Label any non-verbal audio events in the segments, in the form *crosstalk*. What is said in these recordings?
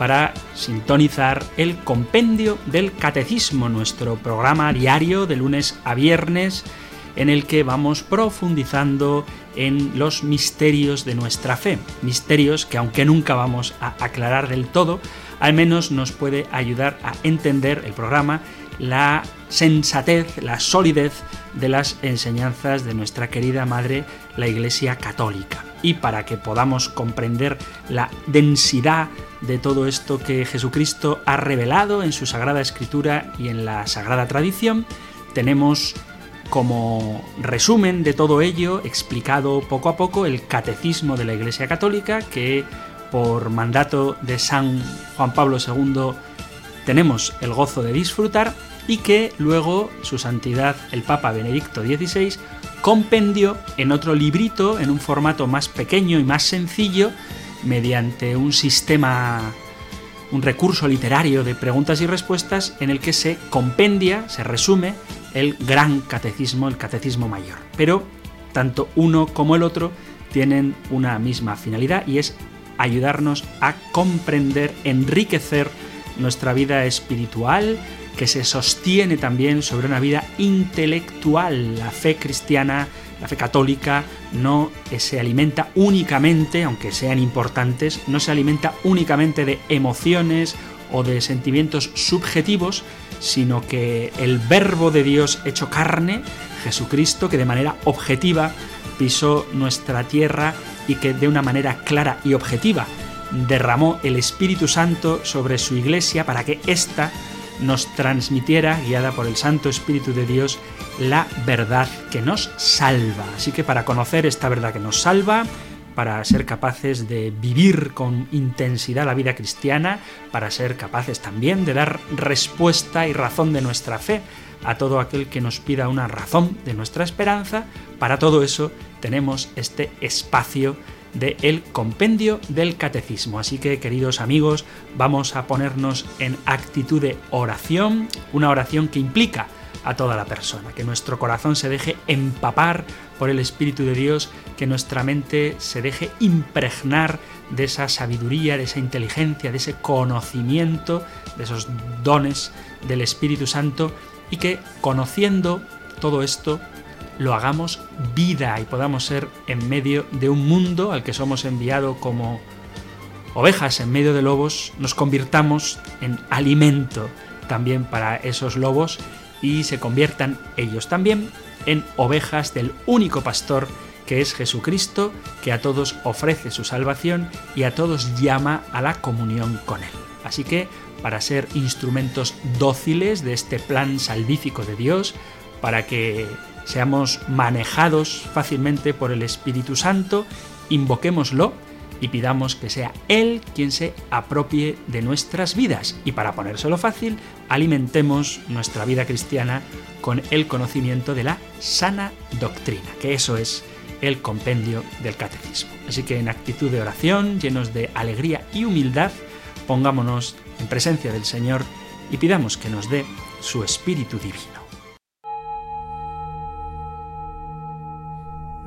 para sintonizar el compendio del Catecismo, nuestro programa diario de lunes a viernes, en el que vamos profundizando en los misterios de nuestra fe. Misterios que aunque nunca vamos a aclarar del todo, al menos nos puede ayudar a entender el programa, la sensatez, la solidez de las enseñanzas de nuestra querida Madre, la Iglesia Católica. Y para que podamos comprender la densidad de todo esto que Jesucristo ha revelado en su Sagrada Escritura y en la Sagrada Tradición, tenemos como resumen de todo ello, explicado poco a poco, el Catecismo de la Iglesia Católica, que por mandato de San Juan Pablo II tenemos el gozo de disfrutar y que luego su santidad el Papa Benedicto XVI compendió en otro librito en un formato más pequeño y más sencillo mediante un sistema un recurso literario de preguntas y respuestas en el que se compendia, se resume el gran catecismo, el catecismo mayor. Pero tanto uno como el otro tienen una misma finalidad y es ayudarnos a comprender, enriquecer nuestra vida espiritual, que se sostiene también sobre una vida intelectual. La fe cristiana, la fe católica, no se alimenta únicamente, aunque sean importantes, no se alimenta únicamente de emociones o de sentimientos subjetivos, sino que el verbo de Dios hecho carne, Jesucristo, que de manera objetiva pisó nuestra tierra y que de una manera clara y objetiva derramó el Espíritu Santo sobre su iglesia para que ésta nos transmitiera, guiada por el Santo Espíritu de Dios, la verdad que nos salva. Así que para conocer esta verdad que nos salva, para ser capaces de vivir con intensidad la vida cristiana, para ser capaces también de dar respuesta y razón de nuestra fe a todo aquel que nos pida una razón de nuestra esperanza, para todo eso tenemos este espacio de el compendio del catecismo. Así que, queridos amigos, vamos a ponernos en actitud de oración, una oración que implica a toda la persona, que nuestro corazón se deje empapar por el Espíritu de Dios, que nuestra mente se deje impregnar de esa sabiduría, de esa inteligencia, de ese conocimiento, de esos dones del Espíritu Santo, y que conociendo todo esto lo hagamos vida y podamos ser en medio de un mundo al que somos enviados como ovejas en medio de lobos, nos convirtamos en alimento también para esos lobos y se conviertan ellos también en ovejas del único pastor que es Jesucristo, que a todos ofrece su salvación y a todos llama a la comunión con Él. Así que, para ser instrumentos dóciles de este plan salvífico de Dios, para que seamos manejados fácilmente por el Espíritu Santo, invoquémoslo y pidamos que sea Él quien se apropie de nuestras vidas. Y para ponérselo fácil, alimentemos nuestra vida cristiana con el conocimiento de la sana doctrina, que eso es el compendio del catecismo. Así que en actitud de oración, llenos de alegría y humildad, pongámonos en presencia del Señor y pidamos que nos dé su Espíritu Divino.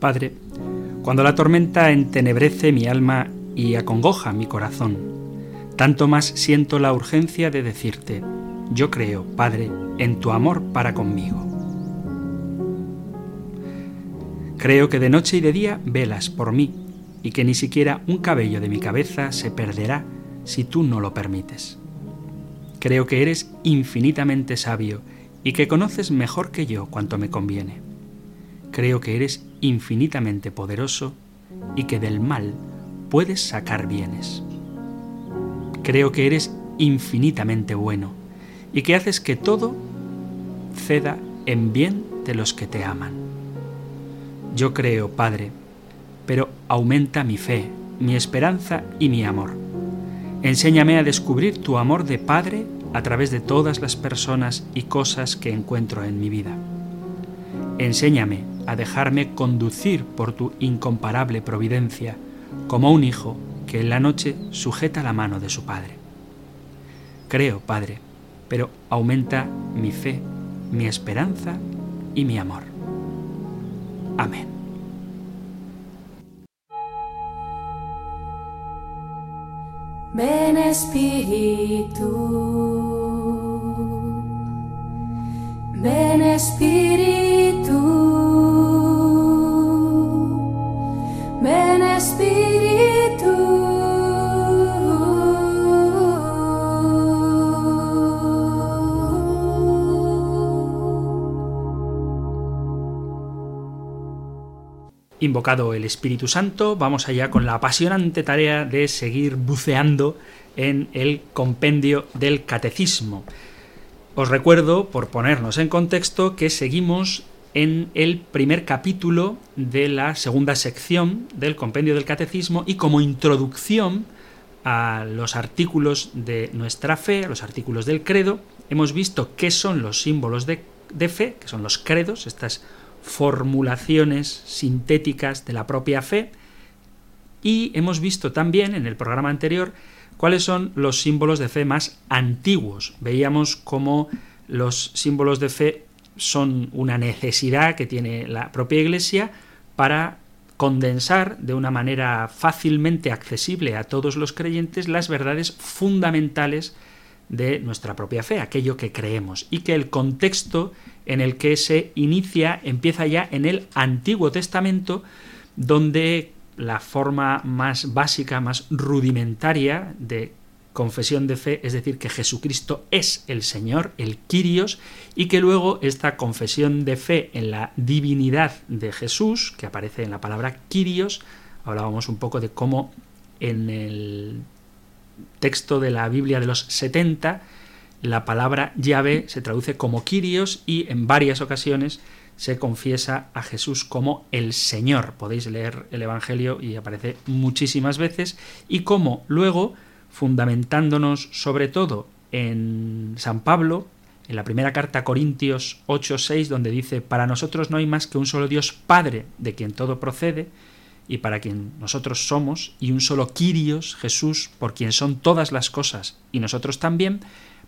Padre, cuando la tormenta entenebrece mi alma y acongoja mi corazón, tanto más siento la urgencia de decirte, yo creo, Padre, en tu amor para conmigo. Creo que de noche y de día velas por mí y que ni siquiera un cabello de mi cabeza se perderá si tú no lo permites. Creo que eres infinitamente sabio y que conoces mejor que yo cuanto me conviene. Creo que eres infinitamente poderoso y que del mal puedes sacar bienes. Creo que eres infinitamente bueno y que haces que todo ceda en bien de los que te aman. Yo creo, Padre, pero aumenta mi fe, mi esperanza y mi amor. Enséñame a descubrir tu amor de Padre a través de todas las personas y cosas que encuentro en mi vida. Enséñame a dejarme conducir por tu incomparable providencia, como un hijo que en la noche sujeta la mano de su Padre. Creo, Padre, pero aumenta mi fe, mi esperanza y mi amor. Amén. Ven Espíritu, ven Espíritu, Invocado el Espíritu Santo, vamos allá con la apasionante tarea de seguir buceando en el compendio del catecismo. Os recuerdo, por ponernos en contexto, que seguimos en el primer capítulo de la segunda sección del compendio del catecismo y como introducción a los artículos de nuestra fe, a los artículos del credo, hemos visto qué son los símbolos de, fe, que son los credos, estas formulaciones sintéticas de la propia fe y hemos visto también en el programa anterior cuáles son los símbolos de fe más antiguos. Veíamos cómo los símbolos de fe son una necesidad que tiene la propia Iglesia para condensar de una manera fácilmente accesible a todos los creyentes las verdades fundamentales de nuestra propia fe, aquello que creemos, y que el contexto en el que se inicia empieza ya en el Antiguo Testamento, donde la forma más básica, más rudimentaria de confesión de fe, es decir, que Jesucristo es el Señor, el Kyrios, y que luego esta confesión de fe en la divinidad de Jesús, que aparece en la palabra Kyrios, hablábamos un poco de cómo en el texto de la Biblia de los 70, la palabra llave se traduce como Kyrios y en varias ocasiones se confiesa a Jesús como el Señor. Podéis leer el Evangelio y aparece muchísimas veces. Y como luego, fundamentándonos sobre todo en San Pablo, en la primera carta a Corintios 8:6, donde dice, para nosotros no hay más que un solo Dios Padre, de quien todo procede, y para quien nosotros somos, y un solo Kyrios, Jesús, por quien son todas las cosas, y nosotros también,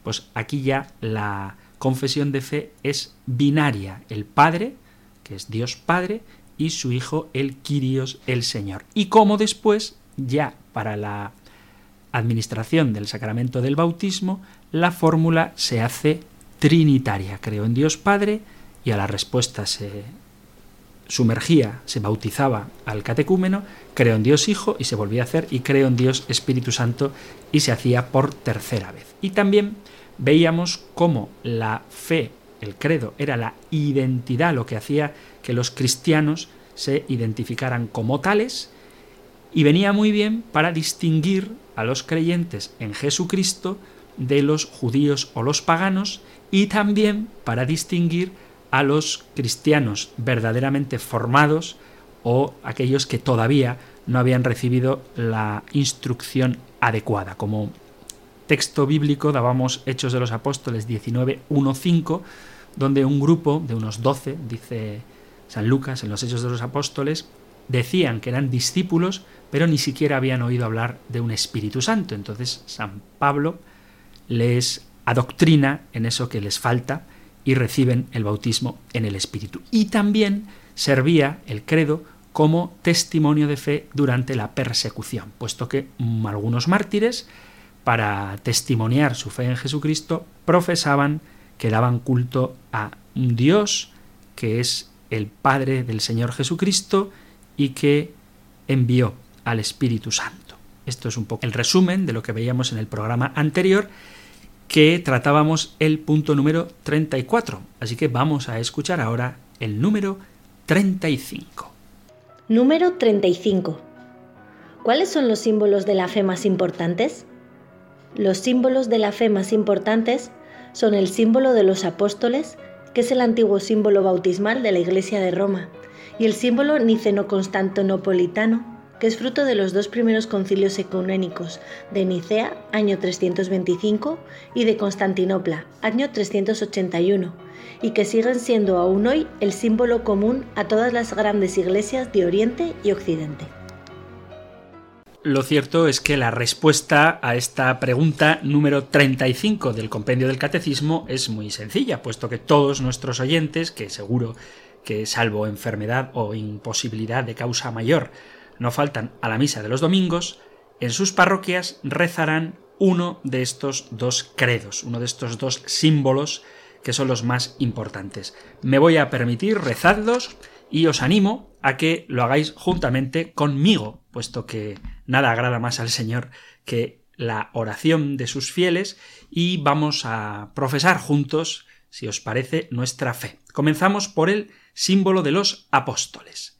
pues aquí ya la confesión de fe es binaria, el Padre, que es Dios Padre, y su Hijo, el Kyrios, el Señor. Y como después, ya para la administración del sacramento del bautismo, la fórmula se hace trinitaria. Creo en Dios Padre y a la respuesta se sumergía, se bautizaba al catecúmeno, creo en Dios Hijo y se volvía a hacer, y creo en Dios Espíritu Santo y se hacía por tercera vez. Y también veíamos cómo la fe, el credo, era la identidad, lo que hacía que los cristianos se identificaran como tales, y venía muy bien para distinguir a los creyentes en Jesucristo de los judíos o los paganos, y también para distinguir a los cristianos verdaderamente formados o aquellos que todavía no habían recibido la instrucción adecuada. Como texto bíblico dábamos Hechos de los Apóstoles 19.1.5, donde un grupo de unos 12, dice San Lucas en los Hechos de los Apóstoles, decían que eran discípulos, pero ni siquiera habían oído hablar de un Espíritu Santo. Entonces San Pablo les adoctrina en eso que les falta y reciben el bautismo en el Espíritu. Y también servía el credo como testimonio de fe durante la persecución, puesto que algunos mártires, para testimoniar su fe en Jesucristo, profesaban que daban culto a un Dios que es el Padre del Señor Jesucristo y que envió al Espíritu Santo. Esto es un poco el resumen de lo que veíamos en el programa anterior que tratábamos el punto número 34. Así que vamos a escuchar ahora el número 35. Número 35. ¿Cuáles son los símbolos de la fe más importantes? Los símbolos de la fe más importantes son el símbolo de los apóstoles, que es el antiguo símbolo bautismal de la Iglesia de Roma, y el símbolo niceno-constantinopolitano, que es fruto de los dos primeros concilios ecuménicos de Nicea, año 325, y de Constantinopla, año 381, y que siguen siendo aún hoy el símbolo común a todas las grandes iglesias de Oriente y Occidente. Lo cierto es que la respuesta a esta pregunta número 35 del compendio del catecismo es muy sencilla, puesto que todos nuestros oyentes, que seguro que salvo enfermedad o imposibilidad de causa mayor, no faltan a la misa de los domingos, en sus parroquias rezarán uno de estos dos credos, uno de estos dos símbolos que son los más importantes. Me voy a permitir rezarlos y os animo a que lo hagáis juntamente conmigo, puesto que nada agrada más al Señor que la oración de sus fieles y vamos a profesar juntos, si os parece, nuestra fe. Comenzamos por el símbolo de los apóstoles,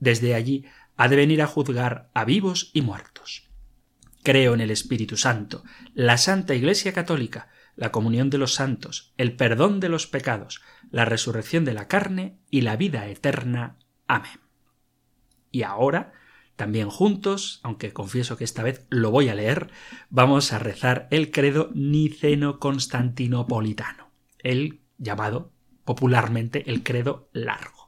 Desde allí ha de venir a juzgar a vivos y muertos. Creo en el Espíritu Santo, la Santa Iglesia Católica, la comunión de los santos, el perdón de los pecados, la resurrección de la carne y la vida eterna. Amén. Y ahora, también juntos, aunque confieso que esta vez lo voy a leer, vamos a rezar el credo niceno-constantinopolitano, el llamado popularmente el credo largo.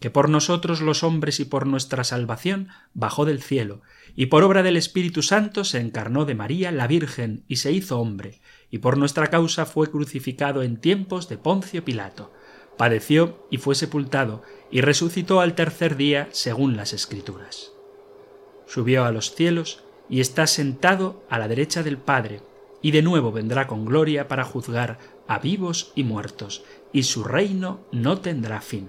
que por nosotros los hombres y por nuestra salvación bajó del cielo, y por obra del Espíritu Santo se encarnó de María la Virgen y se hizo hombre, y por nuestra causa fue crucificado en tiempos de Poncio Pilato padeció y fue sepultado, y resucitó al tercer día según las Escrituras. Subió a los cielos y está sentado a la derecha del Padre, y de nuevo vendrá con gloria para juzgar a vivos y muertos, y su reino no tendrá fin.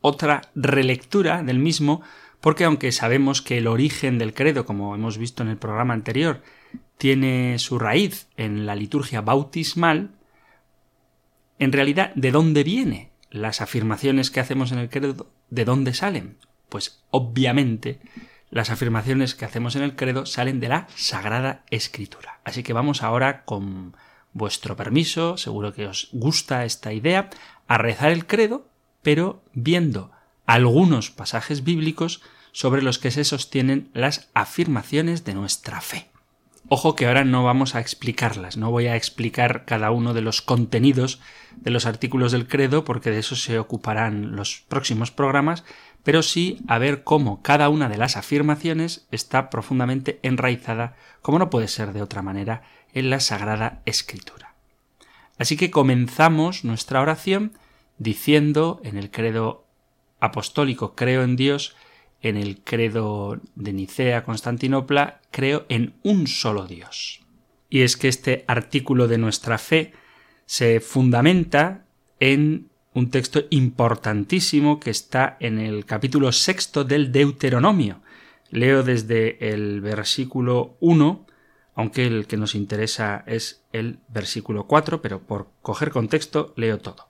otra relectura del mismo, porque aunque sabemos que el origen del credo, como hemos visto en el programa anterior, tiene su raíz en la liturgia bautismal, en realidad, ¿de dónde vienen las afirmaciones que hacemos en el credo? ¿De dónde salen? Pues obviamente las afirmaciones que hacemos en el credo salen de la Sagrada Escritura. Así que vamos ahora, con vuestro permiso, seguro que os gusta esta idea, a rezar el credo, pero viendo algunos pasajes bíblicos sobre los que se sostienen las afirmaciones de nuestra fe. Ojo que ahora no vamos a explicarlas, no voy a explicar cada uno de los contenidos de los artículos del credo porque de eso se ocuparán los próximos programas, pero sí a ver cómo cada una de las afirmaciones está profundamente enraizada, como no puede ser de otra manera, en la Sagrada Escritura. Así que comenzamos nuestra oración diciendo en el credo apostólico creo en Dios, en el credo de Nicea Constantinopla, creo en un solo Dios. Y es que este artículo de nuestra fe se fundamenta en un texto importantísimo que está en el capítulo sexto del Deuteronomio. Leo desde el versículo 1, aunque el que nos interesa es el versículo 4, pero por coger contexto leo todo.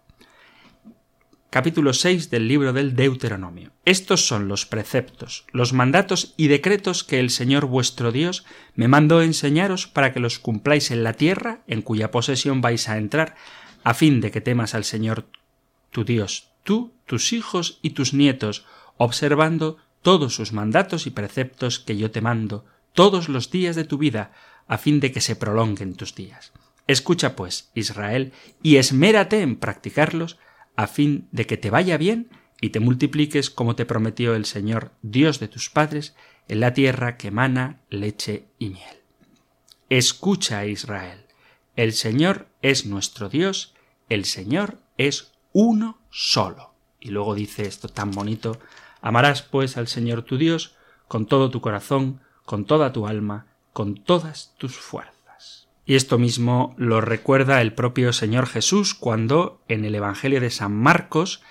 Capítulo 6 del libro del Deuteronomio. Estos son los preceptos, los mandatos y decretos que el Señor vuestro Dios me mandó enseñaros para que los cumpláis en la tierra en cuya posesión vais a entrar, a fin de que temas al Señor tu Dios, tú, tus hijos y tus nietos, observando todos sus mandatos y preceptos que yo te mando todos los días de tu vida, a fin de que se prolonguen tus días. Escucha, pues, Israel, y esmérate en practicarlos, a fin de que te vaya bien y te multipliques como te prometió el Señor, Dios de tus padres, en la tierra que emana leche y miel. Escucha, Israel, el Señor es nuestro Dios, el Señor es uno solo. Y luego dice esto tan bonito, amarás pues al Señor tu Dios con todo tu corazón, con toda tu alma, con todas tus fuerzas. Y esto mismo lo recuerda el propio Señor Jesús cuando en el Evangelio de San Marcos,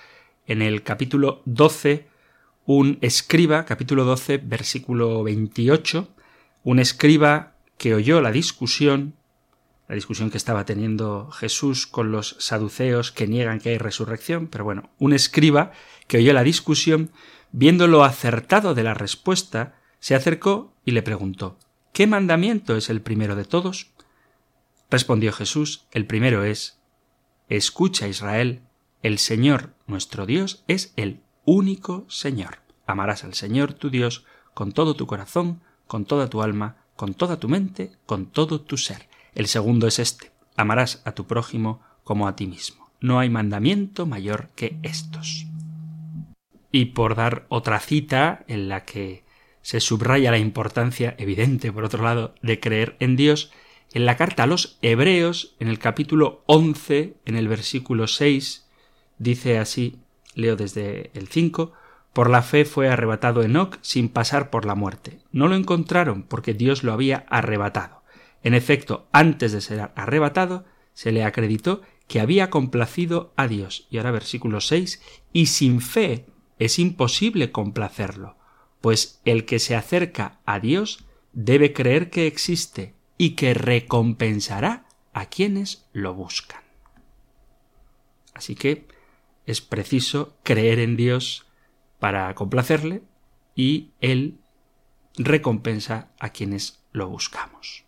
en el capítulo 12, un escriba, capítulo 12, versículo 28, un escriba que oyó la discusión la discusión que estaba teniendo Jesús con los saduceos que niegan que hay resurrección, pero bueno, un escriba que oyó la discusión, viendo lo acertado de la respuesta, se acercó y le preguntó ¿Qué mandamiento es el primero de todos? Respondió Jesús, el primero es Escucha Israel, el Señor nuestro Dios es el único Señor. Amarás al Señor tu Dios con todo tu corazón, con toda tu alma, con toda tu mente, con todo tu ser. El segundo es este, amarás a tu prójimo como a ti mismo. No hay mandamiento mayor que estos. Y por dar otra cita en la que se subraya la importancia evidente, por otro lado, de creer en Dios, en la carta a los Hebreos, en el capítulo 11, en el versículo 6, dice así, leo desde el 5, por la fe fue arrebatado Enoc sin pasar por la muerte. No lo encontraron porque Dios lo había arrebatado. En efecto, antes de ser arrebatado, se le acreditó que había complacido a Dios. Y ahora versículo 6, y sin fe es imposible complacerlo, pues el que se acerca a Dios debe creer que existe y que recompensará a quienes lo buscan. Así que es preciso creer en Dios para complacerle y Él recompensa a quienes lo buscamos.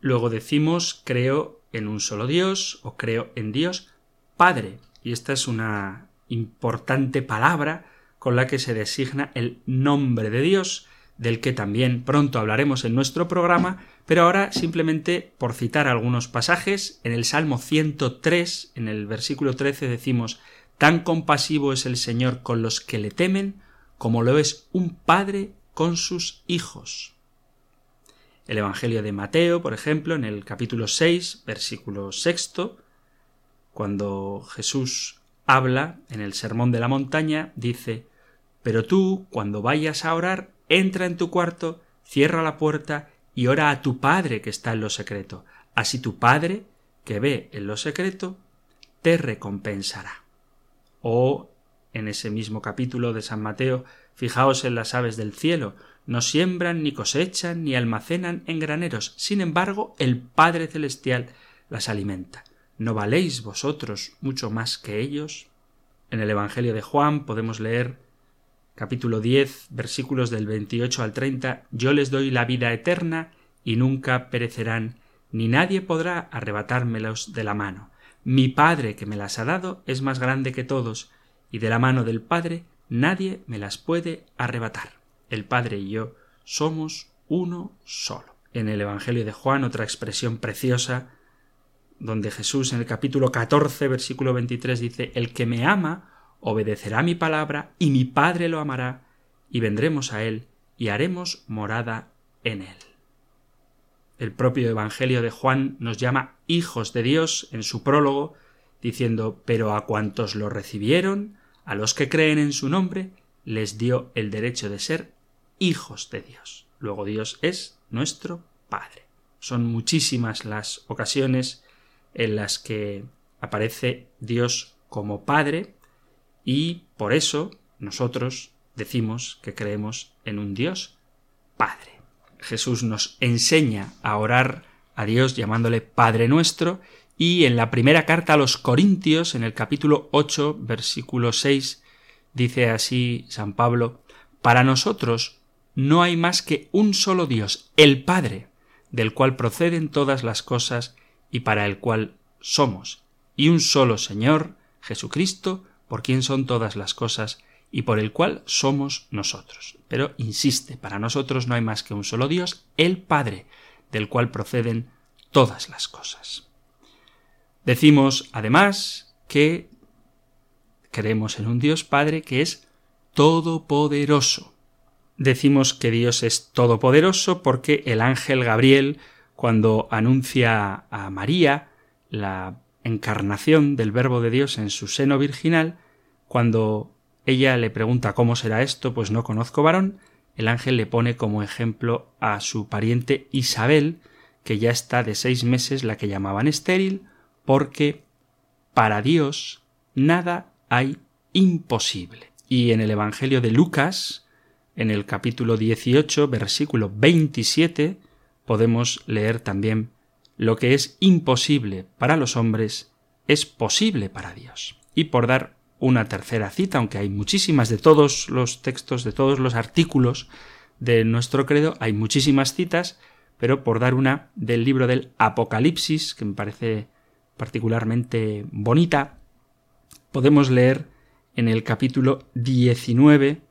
Luego decimos creo en un solo Dios o creo en Dios Padre. Y esta es una importante palabra con la que se designa el nombre de Dios, del que también pronto hablaremos en nuestro programa, pero ahora simplemente por citar algunos pasajes, en el Salmo 103, en el versículo 13 decimos Tan compasivo es el Señor con los que le temen, como lo es un padre con sus hijos. El Evangelio de Mateo, por ejemplo, en el capítulo 6, versículo sexto, cuando Jesús habla en el Sermón de la Montaña, dice Pero tú, cuando vayas a orar, entra en tu cuarto, cierra la puerta y ora a tu Padre que está en lo secreto. Así tu Padre, que ve en lo secreto, te recompensará. O en ese mismo capítulo de San Mateo, fijaos en las aves del cielo, no siembran, ni cosechan, ni almacenan en graneros. Sin embargo, el Padre Celestial las alimenta. ¿No valéis vosotros mucho más que ellos? En el Evangelio de Juan podemos leer capítulo 10 versículos del 28 al 30 Yo les doy la vida eterna y nunca perecerán, ni nadie podrá arrebatármelos de la mano. Mi Padre que me las ha dado es más grande que todos, y de la mano del Padre nadie me las puede arrebatar el Padre y yo somos uno solo. En el Evangelio de Juan, otra expresión preciosa, donde Jesús en el capítulo 14, versículo 23 dice, El que me ama obedecerá mi palabra, y mi Padre lo amará, y vendremos a él, y haremos morada en él. El propio Evangelio de Juan nos llama hijos de Dios en su prólogo, diciendo, Pero a cuantos lo recibieron, a los que creen en su nombre, les dio el derecho de ser hijos de Dios. Luego Dios es nuestro Padre. Son muchísimas las ocasiones en las que aparece Dios como Padre, Y por eso nosotros decimos que creemos en un Dios Padre. Jesús nos enseña a orar a Dios llamándole Padre nuestro y en la primera carta a los Corintios, en el capítulo 8, versículo 6, dice así San Pablo, Para nosotros no hay más que un solo Dios, el Padre, del cual proceden todas las cosas y para el cual somos, y un solo Señor, Jesucristo, por quien son todas las cosas y por el cual somos nosotros. Pero insiste, para nosotros no hay más que un solo Dios, el Padre, del cual proceden todas las cosas. Decimos, además, que creemos en un Dios Padre que es todopoderoso. Decimos que Dios es todopoderoso porque el ángel Gabriel, cuando anuncia a María la encarnación del Verbo de Dios en su seno virginal, cuando ella le pregunta cómo será esto, pues no conozco varón, el ángel le pone como ejemplo a su pariente Isabel, que ya está de seis meses la que llamaban estéril, porque para Dios nada hay imposible. Y en el Evangelio de Lucas, en el capítulo 18, versículo 27, podemos leer también lo que es imposible para los hombres es posible para Dios. Y por dar una tercera cita, aunque hay muchísimas de todos los textos, de todos los artículos de nuestro credo, hay muchísimas citas, pero por dar una del libro del Apocalipsis, que me parece particularmente bonita, podemos leer en el capítulo 19,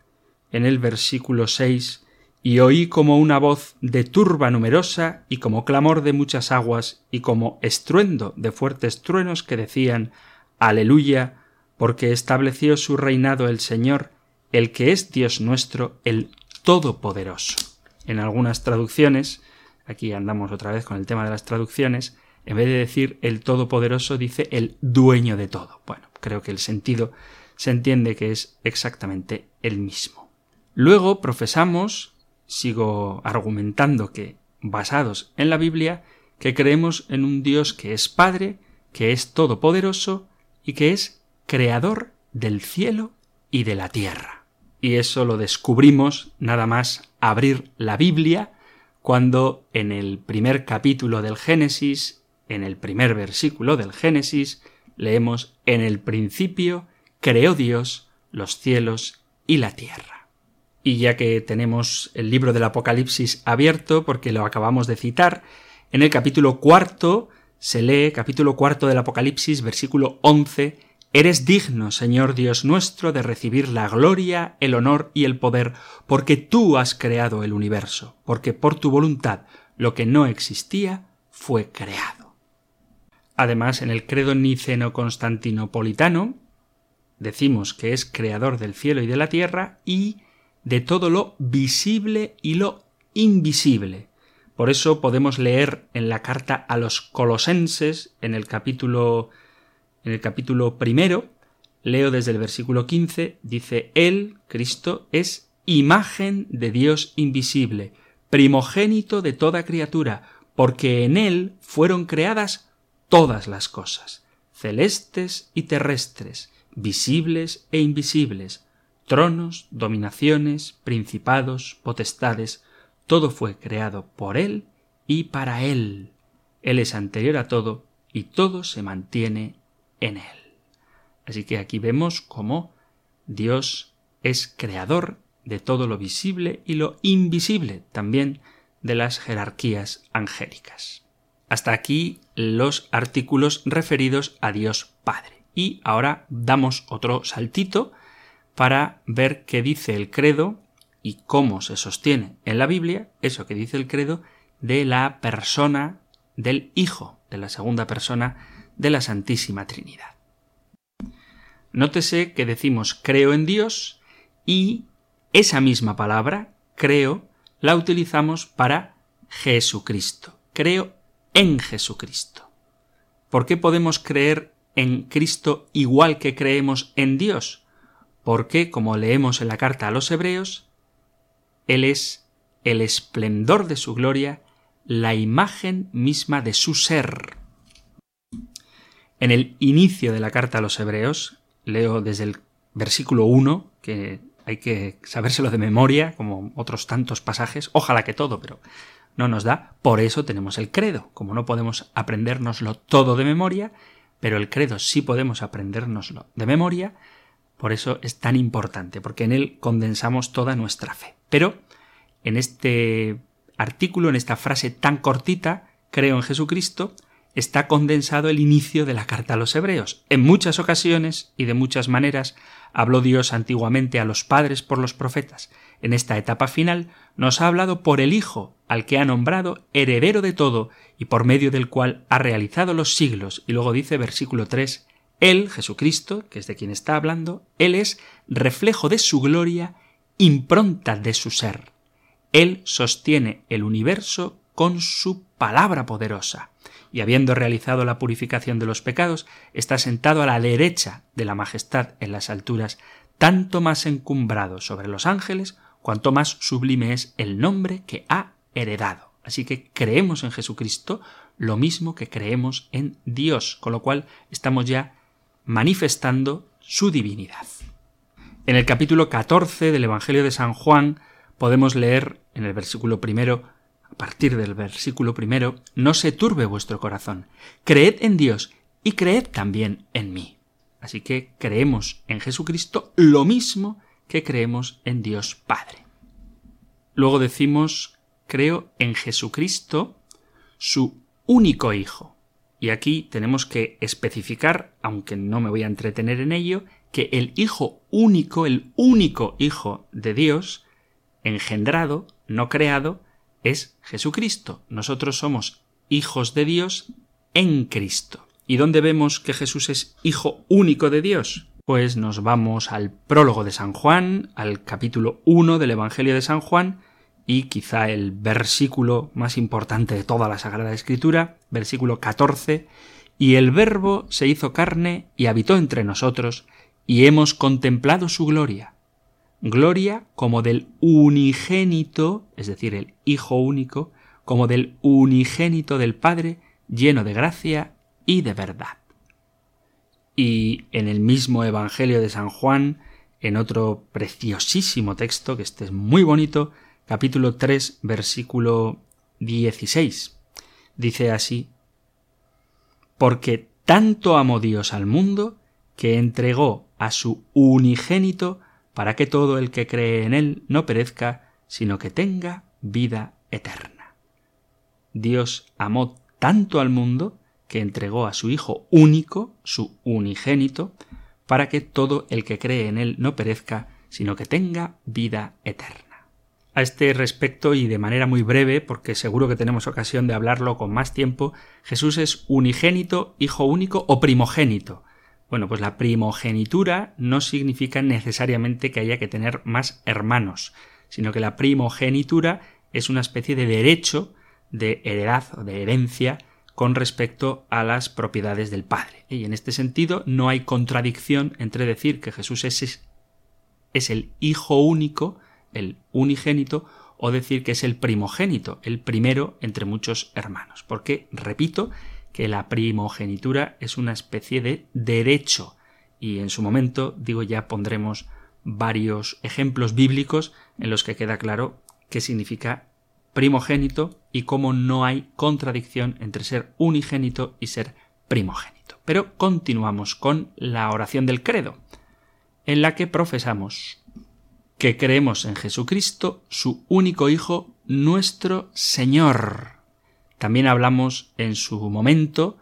en el versículo 6, y oí como una voz de turba numerosa y como clamor de muchas aguas y como estruendo de fuertes truenos que decían Aleluya, porque estableció su reinado el Señor, el que es Dios nuestro, el Todopoderoso. En algunas traducciones, aquí andamos otra vez con el tema de las traducciones, en vez de decir el Todopoderoso dice el dueño de todo. Bueno, creo que el sentido se entiende que es exactamente el mismo. Luego profesamos, sigo argumentando que, basados en la Biblia, que creemos en un Dios que es Padre, que es Todopoderoso y que es creador del cielo y de la tierra. Y eso lo descubrimos nada más abrir la Biblia cuando en el primer capítulo del Génesis, en el primer versículo del Génesis, leemos En el principio creó Dios los cielos y la tierra. Y ya que tenemos el libro del Apocalipsis abierto, porque lo acabamos de citar, en el capítulo cuarto se lee, capítulo cuarto del Apocalipsis, versículo once, Eres digno, Señor Dios nuestro, de recibir la gloria, el honor y el poder, porque tú has creado el universo, porque por tu voluntad lo que no existía fue creado. Además, en el credo niceno-constantinopolitano decimos que es creador del cielo y de la tierra y de todo lo visible y lo invisible. Por eso podemos leer en la carta a los colosenses, en el capítulo en el capítulo primero, leo desde el versículo 15, dice, Él, Cristo, es imagen de Dios invisible, primogénito de toda criatura, porque en Él fueron creadas todas las cosas, celestes y terrestres, visibles e invisibles, tronos, dominaciones, principados, potestades, todo fue creado por Él y para Él. Él es anterior a todo y todo se mantiene en él. Así que aquí vemos cómo Dios es creador de todo lo visible y lo invisible, también de las jerarquías angélicas. Hasta aquí los artículos referidos a Dios Padre. Y ahora damos otro saltito para ver qué dice el credo y cómo se sostiene en la Biblia eso que dice el credo de la persona del Hijo, de la segunda persona de la Santísima Trinidad. Nótese que decimos creo en Dios y esa misma palabra, creo, la utilizamos para Jesucristo. Creo en Jesucristo. ¿Por qué podemos creer en Cristo igual que creemos en Dios? Porque, como leemos en la carta a los Hebreos, Él es el esplendor de su gloria, la imagen misma de su ser. En el inicio de la carta a los Hebreos, leo desde el versículo 1, que hay que sabérselo de memoria, como otros tantos pasajes, ojalá que todo, pero no nos da, por eso tenemos el credo. Como no podemos aprendérnoslo todo de memoria, pero el credo sí podemos aprendérnoslo de memoria, por eso es tan importante, porque en él condensamos toda nuestra fe. Pero en este artículo, en esta frase tan cortita, creo en Jesucristo, está condensado el inicio de la carta a los hebreos. En muchas ocasiones y de muchas maneras habló Dios antiguamente a los padres por los profetas. En esta etapa final nos ha hablado por el Hijo, al que ha nombrado heredero de todo y por medio del cual ha realizado los siglos. Y luego dice versículo 3, Él, Jesucristo, que es de quien está hablando, Él es reflejo de su gloria, impronta de su ser. Él sostiene el universo con su palabra poderosa y habiendo realizado la purificación de los pecados, está sentado a la derecha de la majestad en las alturas, tanto más encumbrado sobre los ángeles, cuanto más sublime es el nombre que ha heredado. Así que creemos en Jesucristo lo mismo que creemos en Dios, con lo cual estamos ya manifestando su divinidad. En el capítulo 14 del Evangelio de San Juan podemos leer en el versículo primero a partir del versículo primero, no se turbe vuestro corazón. Creed en Dios y creed también en mí. Así que creemos en Jesucristo lo mismo que creemos en Dios Padre. Luego decimos, creo en Jesucristo, su único Hijo. Y aquí tenemos que especificar, aunque no me voy a entretener en ello, que el Hijo único, el único Hijo de Dios, engendrado, no creado, es Jesucristo. Nosotros somos hijos de Dios en Cristo. ¿Y dónde vemos que Jesús es hijo único de Dios? Pues nos vamos al prólogo de San Juan, al capítulo 1 del Evangelio de San Juan, y quizá el versículo más importante de toda la Sagrada Escritura, versículo 14, y el Verbo se hizo carne y habitó entre nosotros, y hemos contemplado su gloria, gloria como del unigénito, es decir, el Hijo único, como del unigénito del Padre, lleno de gracia y de verdad. Y en el mismo Evangelio de San Juan, en otro preciosísimo texto, que este es muy bonito, capítulo 3, versículo 16, dice así, Porque tanto amó Dios al mundo, que entregó a su unigénito para que todo el que cree en Él no perezca, sino que tenga vida eterna. Dios amó tanto al mundo que entregó a su Hijo único, su unigénito, para que todo el que cree en Él no perezca, sino que tenga vida eterna. A este respecto, y de manera muy breve, porque seguro que tenemos ocasión de hablarlo con más tiempo, Jesús es unigénito, Hijo único o primogénito, bueno, pues la primogenitura no significa necesariamente que haya que tener más hermanos, sino que la primogenitura es una especie de derecho de heredad o de herencia con respecto a las propiedades del Padre. Y en este sentido no hay contradicción entre decir que Jesús es, es el Hijo único, el unigénito, o decir que es el primogénito, el primero entre muchos hermanos. Porque, repito, que la primogenitura es una especie de derecho y en su momento, digo, ya pondremos varios ejemplos bíblicos en los que queda claro qué significa primogénito y cómo no hay contradicción entre ser unigénito y ser primogénito. Pero continuamos con la oración del credo, en la que profesamos que creemos en Jesucristo, su único Hijo, nuestro Señor. También hablamos en su momento,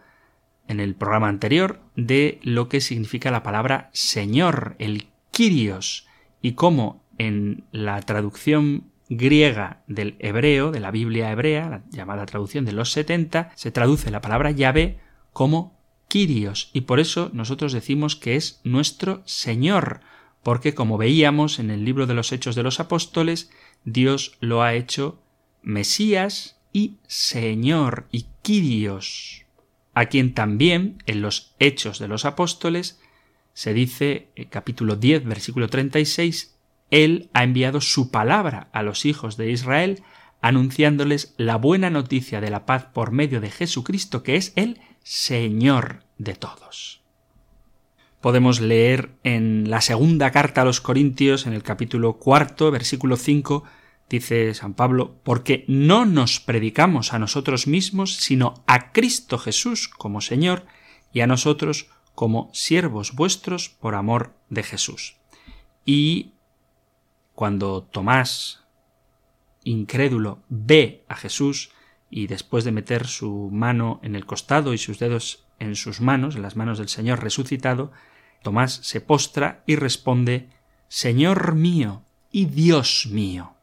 en el programa anterior, de lo que significa la palabra Señor, el Kyrios, y cómo en la traducción griega del hebreo, de la Biblia hebrea, la llamada traducción de los 70, se traduce la palabra Yahvé como Kyrios, y por eso nosotros decimos que es nuestro Señor, porque como veíamos en el libro de los Hechos de los Apóstoles, Dios lo ha hecho Mesías, y Señor y Kyrios, a quien también en los Hechos de los Apóstoles se dice, en capítulo 10, versículo 36, Él ha enviado su palabra a los hijos de Israel, anunciándoles la buena noticia de la paz por medio de Jesucristo, que es el Señor de todos. podemos leer en la segunda carta a los Corintios, en el capítulo cuarto, versículo 5, dice San Pablo, porque no nos predicamos a nosotros mismos, sino a Cristo Jesús como Señor y a nosotros como siervos vuestros por amor de Jesús. Y cuando Tomás, incrédulo, ve a Jesús y después de meter su mano en el costado y sus dedos en sus manos, en las manos del Señor resucitado, Tomás se postra y responde Señor mío y Dios mío.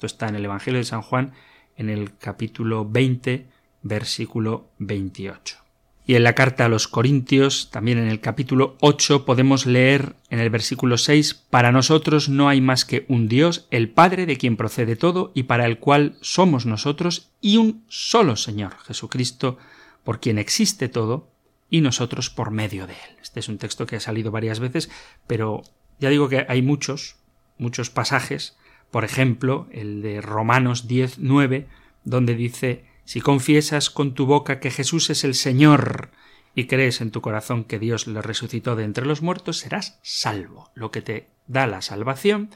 Esto está en el Evangelio de San Juan en el capítulo 20, versículo 28. Y en la carta a los Corintios, también en el capítulo 8, podemos leer en el versículo 6, Para nosotros no hay más que un Dios, el Padre de quien procede todo y para el cual somos nosotros, y un solo Señor, Jesucristo, por quien existe todo, y nosotros por medio de él. Este es un texto que ha salido varias veces, pero ya digo que hay muchos, muchos pasajes, por ejemplo, el de Romanos 10, 9, donde dice si confiesas con tu boca que Jesús es el Señor y crees en tu corazón que Dios le resucitó de entre los muertos, serás salvo. Lo que te da la salvación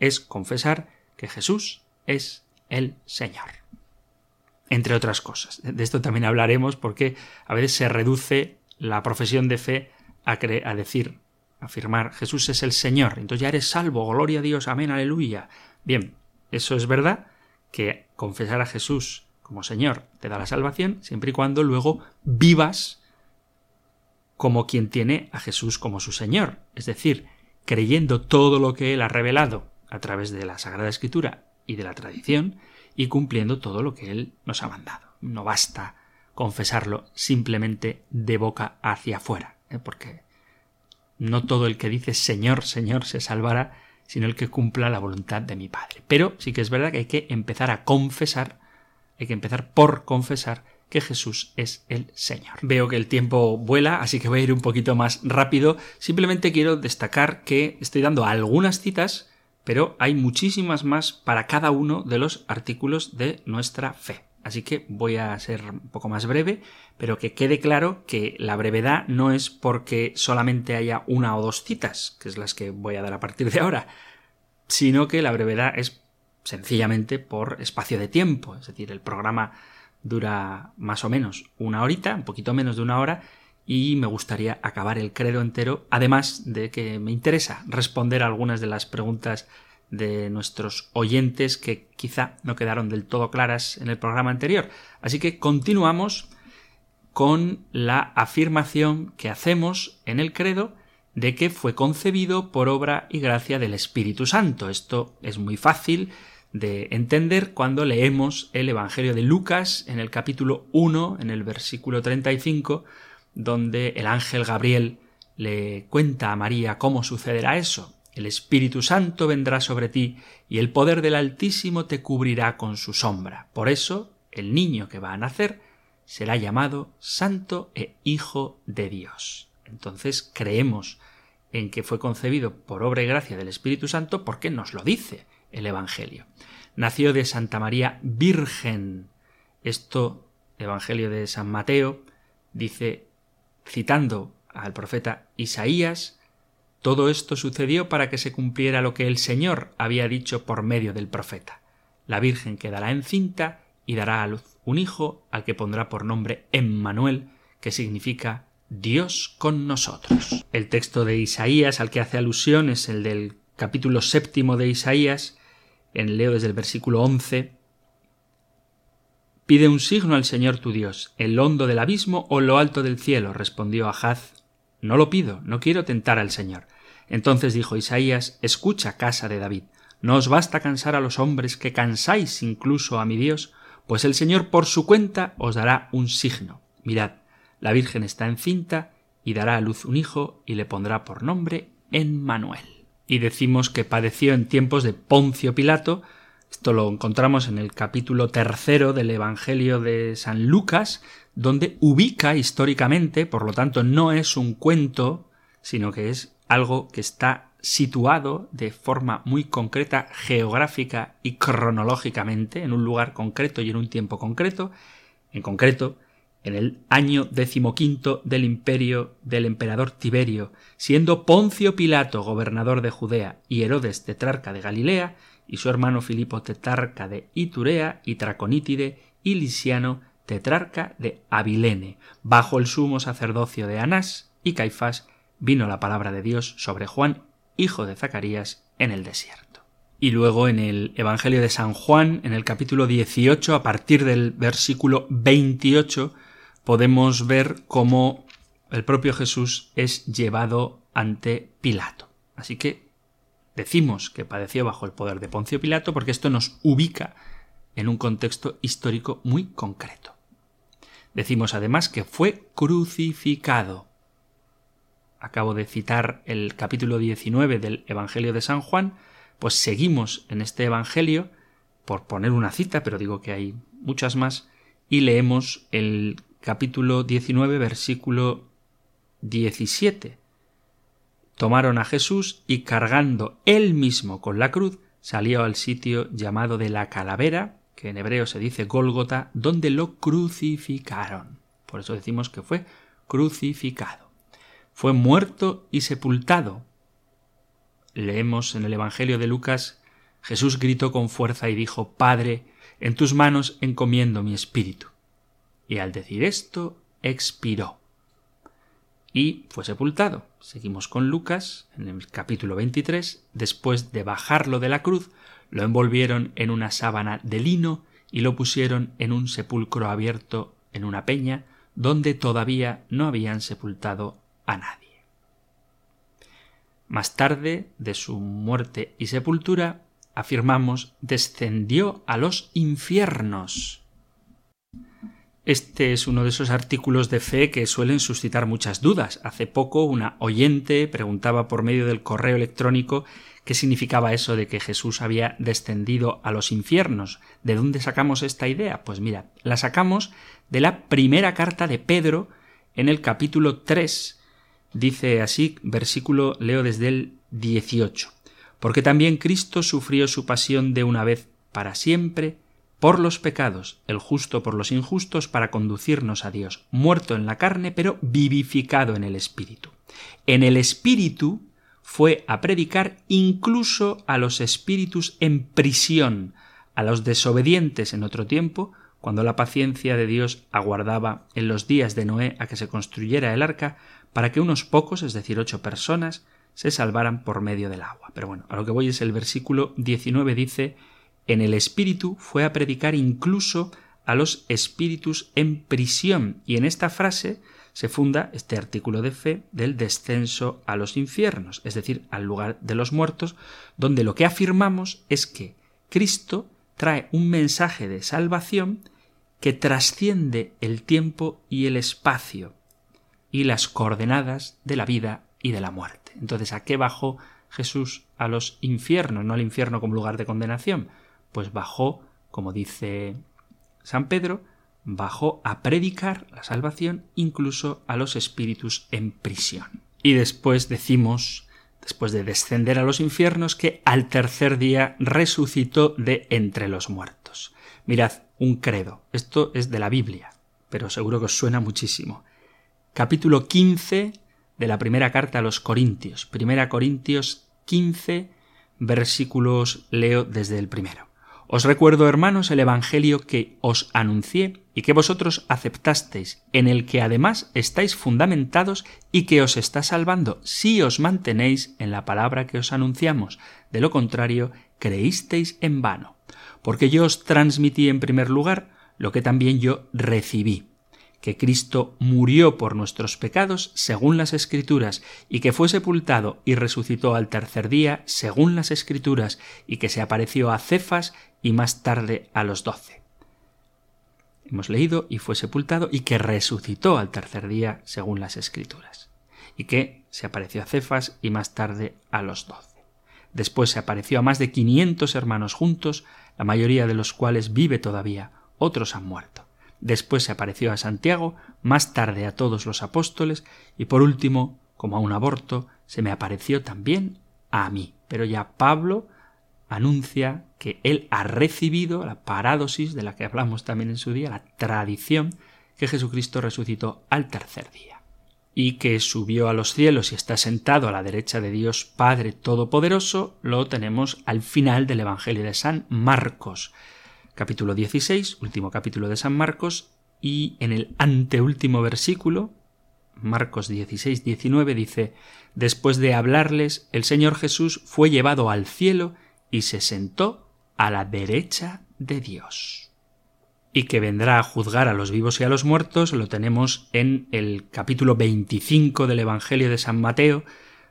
es confesar que Jesús es el Señor. Entre otras cosas. De esto también hablaremos porque a veces se reduce la profesión de fe a, a decir, afirmar Jesús es el Señor. Entonces ya eres salvo, gloria a Dios, amén, aleluya. Bien, eso es verdad que confesar a Jesús como Señor te da la salvación, siempre y cuando luego vivas como quien tiene a Jesús como su Señor, es decir, creyendo todo lo que Él ha revelado a través de la Sagrada Escritura y de la tradición, y cumpliendo todo lo que Él nos ha mandado. No basta confesarlo simplemente de boca hacia afuera, ¿eh? porque no todo el que dice Señor, Señor se salvará, sino el que cumpla la voluntad de mi Padre. Pero sí que es verdad que hay que empezar a confesar hay que empezar por confesar que Jesús es el Señor. Veo que el tiempo vuela, así que voy a ir un poquito más rápido. Simplemente quiero destacar que estoy dando algunas citas, pero hay muchísimas más para cada uno de los artículos de nuestra fe. Así que voy a ser un poco más breve, pero que quede claro que la brevedad no es porque solamente haya una o dos citas, que es las que voy a dar a partir de ahora, sino que la brevedad es sencillamente por espacio de tiempo. Es decir, el programa dura más o menos una horita, un poquito menos de una hora, y me gustaría acabar el credo entero, además de que me interesa responder algunas de las preguntas de nuestros oyentes que quizá no quedaron del todo claras en el programa anterior. Así que continuamos con la afirmación que hacemos en el credo de que fue concebido por obra y gracia del Espíritu Santo. Esto es muy fácil de entender cuando leemos el Evangelio de Lucas en el capítulo 1, en el versículo 35, donde el ángel Gabriel le cuenta a María cómo sucederá eso. El Espíritu Santo vendrá sobre ti y el poder del Altísimo te cubrirá con su sombra. Por eso, el niño que va a nacer será llamado Santo e Hijo de Dios. Entonces creemos en que fue concebido por obra y gracia del Espíritu Santo porque nos lo dice el Evangelio. Nació de Santa María Virgen. Esto, Evangelio de San Mateo, dice, citando al profeta Isaías, todo esto sucedió para que se cumpliera lo que el Señor había dicho por medio del profeta. La Virgen quedará encinta y dará a luz un hijo al que pondrá por nombre Emmanuel, que significa Dios con nosotros. El texto de Isaías al que hace alusión es el del capítulo séptimo de Isaías, en leo desde el versículo 11, Pide un signo al Señor tu Dios, el hondo del abismo o lo alto del cielo, respondió Ahaz. No lo pido, no quiero tentar al Señor. Entonces dijo Isaías, Escucha, casa de David, ¿no os basta cansar a los hombres que cansáis incluso a mi Dios? Pues el Señor por su cuenta os dará un signo. Mirad, la Virgen está encinta y dará a luz un hijo y le pondrá por nombre Emmanuel y decimos que padeció en tiempos de Poncio Pilato. Esto lo encontramos en el capítulo tercero del Evangelio de San Lucas, donde ubica históricamente, por lo tanto no es un cuento, sino que es algo que está situado de forma muy concreta, geográfica y cronológicamente, en un lugar concreto y en un tiempo concreto, en concreto, en el año decimoquinto del imperio del emperador Tiberio, siendo Poncio Pilato gobernador de Judea y Herodes tetrarca de Galilea, y su hermano Filipo tetrarca de Iturea y Traconítide y Lisiano tetrarca de Abilene, bajo el sumo sacerdocio de Anás y Caifás, vino la palabra de Dios sobre Juan, hijo de Zacarías, en el desierto. Y luego en el Evangelio de San Juan, en el capítulo 18, a partir del versículo 28, podemos ver cómo el propio Jesús es llevado ante Pilato. Así que decimos que padeció bajo el poder de Poncio Pilato porque esto nos ubica en un contexto histórico muy concreto. Decimos además que fue crucificado. Acabo de citar el capítulo 19 del Evangelio de San Juan, pues seguimos en este Evangelio, por poner una cita, pero digo que hay muchas más, y leemos el capítulo 19, versículo 17. Tomaron a Jesús y cargando él mismo con la cruz, salió al sitio llamado de la calavera, que en hebreo se dice Gólgota, donde lo crucificaron. Por eso decimos que fue crucificado. Fue muerto y sepultado. Leemos en el Evangelio de Lucas, Jesús gritó con fuerza y dijo, Padre, en tus manos encomiendo mi espíritu y al decir esto expiró. Y fue sepultado. Seguimos con Lucas, en el capítulo 23, después de bajarlo de la cruz, lo envolvieron en una sábana de lino y lo pusieron en un sepulcro abierto en una peña, donde todavía no habían sepultado a nadie. Más tarde de su muerte y sepultura, afirmamos, descendió a los infiernos. Este es uno de esos artículos de fe que suelen suscitar muchas dudas. Hace poco una oyente preguntaba por medio del correo electrónico qué significaba eso de que Jesús había descendido a los infiernos. ¿De dónde sacamos esta idea? Pues mira, la sacamos de la primera carta de Pedro en el capítulo 3. Dice así, versículo leo desde el 18. Porque también Cristo sufrió su pasión de una vez para siempre, por los pecados, el justo por los injustos, para conducirnos a Dios, muerto en la carne, pero vivificado en el Espíritu. En el Espíritu fue a predicar incluso a los espíritus en prisión, a los desobedientes en otro tiempo, cuando la paciencia de Dios aguardaba en los días de Noé a que se construyera el arca, para que unos pocos, es decir, ocho personas, se salvaran por medio del agua. Pero bueno, a lo que voy es el versículo 19 dice en el Espíritu fue a predicar incluso a los espíritus en prisión. Y en esta frase se funda este artículo de fe del descenso a los infiernos, es decir, al lugar de los muertos, donde lo que afirmamos es que Cristo trae un mensaje de salvación que trasciende el tiempo y el espacio y las coordenadas de la vida y de la muerte. Entonces, ¿a qué bajó Jesús a los infiernos? No al infierno como lugar de condenación, pues bajó, como dice San Pedro, bajó a predicar la salvación incluso a los espíritus en prisión. Y después decimos, después de descender a los infiernos, que al tercer día resucitó de entre los muertos. Mirad, un credo. Esto es de la Biblia, pero seguro que os suena muchísimo. Capítulo 15 de la primera carta a los Corintios. Primera Corintios 15, versículos leo desde el primero. Os recuerdo, hermanos, el Evangelio que os anuncié y que vosotros aceptasteis, en el que además estáis fundamentados y que os está salvando si os mantenéis en la palabra que os anunciamos. De lo contrario, creísteis en vano. Porque yo os transmití en primer lugar lo que también yo recibí que Cristo murió por nuestros pecados según las Escrituras, y que fue sepultado y resucitó al tercer día según las Escrituras, y que se apareció a Cefas y más tarde a los doce. Hemos leído y fue sepultado y que resucitó al tercer día según las Escrituras, y que se apareció a Cefas y más tarde a los doce. Después se apareció a más de quinientos hermanos juntos, la mayoría de los cuales vive todavía, otros han muerto. Después se apareció a Santiago, más tarde a todos los apóstoles, y por último, como a un aborto, se me apareció también a mí. Pero ya Pablo anuncia que él ha recibido la parádosis de la que hablamos también en su día, la tradición que Jesucristo resucitó al tercer día y que subió a los cielos y está sentado a la derecha de Dios Padre Todopoderoso, lo tenemos al final del Evangelio de San Marcos, capítulo 16, último capítulo de San Marcos, y en el anteúltimo versículo, Marcos 16, 19, dice, Después de hablarles, el Señor Jesús fue llevado al cielo y se sentó a la derecha de Dios. Y que vendrá a juzgar a los vivos y a los muertos, lo tenemos en el capítulo 25 del Evangelio de San Mateo,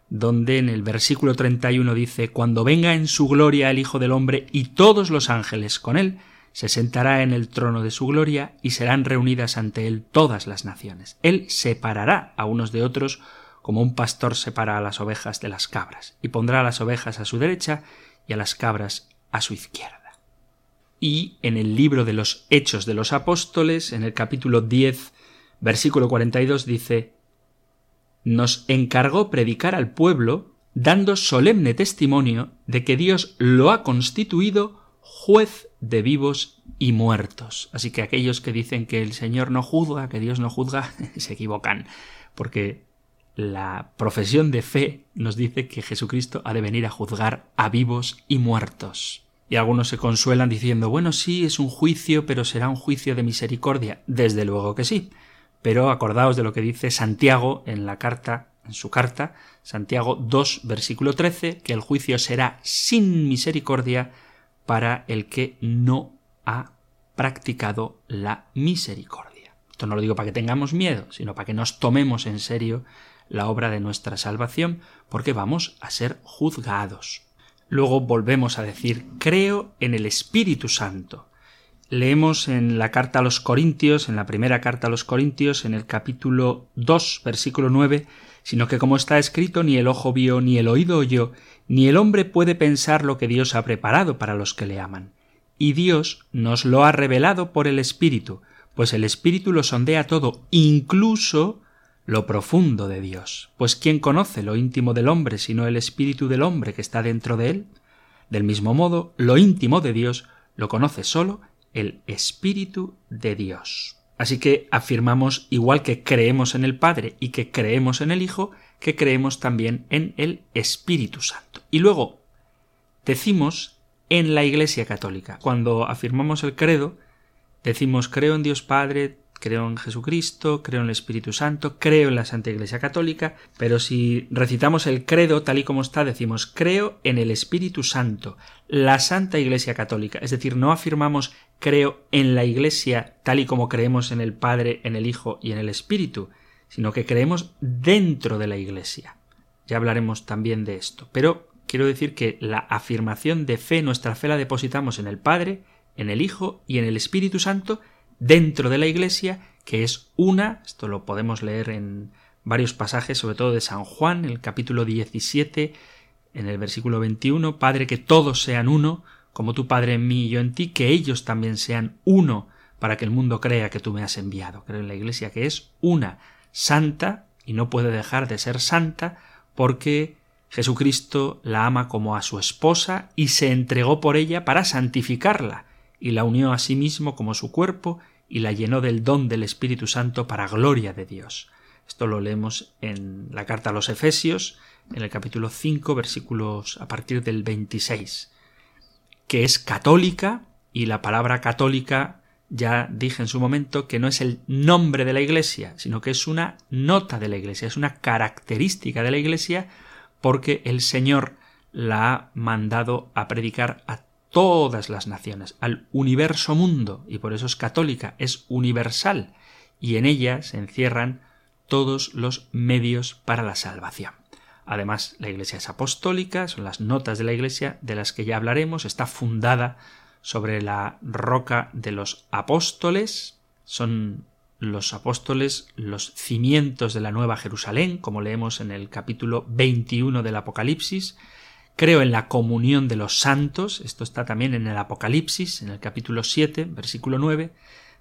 donde en el versículo 31 dice, Cuando venga en su gloria el Hijo del Hombre y todos los ángeles con él, se sentará en el trono de su gloria y serán reunidas ante él todas las naciones. Él separará a unos de otros como un pastor separa a las ovejas de las cabras, y pondrá a las ovejas a su derecha y a las cabras a su izquierda. Y en el libro de los Hechos de los Apóstoles, en el capítulo 10, versículo 42, dice Nos encargó predicar al pueblo, dando solemne testimonio de que Dios lo ha constituido juez de vivos y muertos. Así que aquellos que dicen que el Señor no juzga, que Dios no juzga, *laughs* se equivocan, porque la profesión de fe nos dice que Jesucristo ha de venir a juzgar a vivos y muertos. Y algunos se consuelan diciendo, bueno, sí, es un juicio, pero será un juicio de misericordia. Desde luego que sí. Pero acordaos de lo que dice Santiago en la carta, en su carta, Santiago 2, versículo 13, que el juicio será sin misericordia para el que no ha practicado la misericordia. Esto no lo digo para que tengamos miedo, sino para que nos tomemos en serio la obra de nuestra salvación, porque vamos a ser juzgados. Luego volvemos a decir, creo en el Espíritu Santo. Leemos en la carta a los Corintios, en la primera carta a los Corintios, en el capítulo 2, versículo 9, sino que como está escrito, ni el ojo vio, ni el oído oyó, ni el hombre puede pensar lo que Dios ha preparado para los que le aman. Y Dios nos lo ha revelado por el Espíritu, pues el Espíritu lo sondea todo, incluso lo profundo de Dios. Pues ¿quién conoce lo íntimo del hombre sino el Espíritu del hombre que está dentro de él? Del mismo modo, lo íntimo de Dios lo conoce solo el Espíritu de Dios. Así que afirmamos, igual que creemos en el Padre y que creemos en el Hijo, que creemos también en el Espíritu Santo. Y luego decimos en la Iglesia Católica. Cuando afirmamos el credo, decimos creo en Dios Padre, creo en Jesucristo, creo en el Espíritu Santo, creo en la Santa Iglesia Católica, pero si recitamos el credo tal y como está, decimos creo en el Espíritu Santo, la Santa Iglesia Católica, es decir, no afirmamos creo en la Iglesia tal y como creemos en el Padre, en el Hijo y en el Espíritu, sino que creemos dentro de la Iglesia. Ya hablaremos también de esto, pero quiero decir que la afirmación de fe, nuestra fe la depositamos en el Padre, en el Hijo y en el Espíritu Santo, dentro de la Iglesia, que es una, esto lo podemos leer en varios pasajes, sobre todo de San Juan, el capítulo 17, en el versículo 21, Padre, que todos sean uno, como tu Padre en mí y yo en ti, que ellos también sean uno, para que el mundo crea que tú me has enviado. Creo en la Iglesia que es una, santa, y no puede dejar de ser santa, porque Jesucristo la ama como a su esposa y se entregó por ella para santificarla, y la unió a sí mismo como su cuerpo y la llenó del don del Espíritu Santo para gloria de Dios. Esto lo leemos en la carta a los Efesios, en el capítulo 5, versículos a partir del 26, que es católica, y la palabra católica ya dije en su momento que no es el nombre de la Iglesia, sino que es una nota de la Iglesia, es una característica de la Iglesia, porque el Señor la ha mandado a predicar a todas las naciones, al universo mundo, y por eso es católica, es universal, y en ella se encierran todos los medios para la salvación. Además, la Iglesia es apostólica, son las notas de la Iglesia de las que ya hablaremos, está fundada sobre la roca de los apóstoles, son los apóstoles los cimientos de la Nueva Jerusalén, como leemos en el capítulo 21 del Apocalipsis, Creo en la comunión de los santos, esto está también en el Apocalipsis, en el capítulo 7, versículo 9,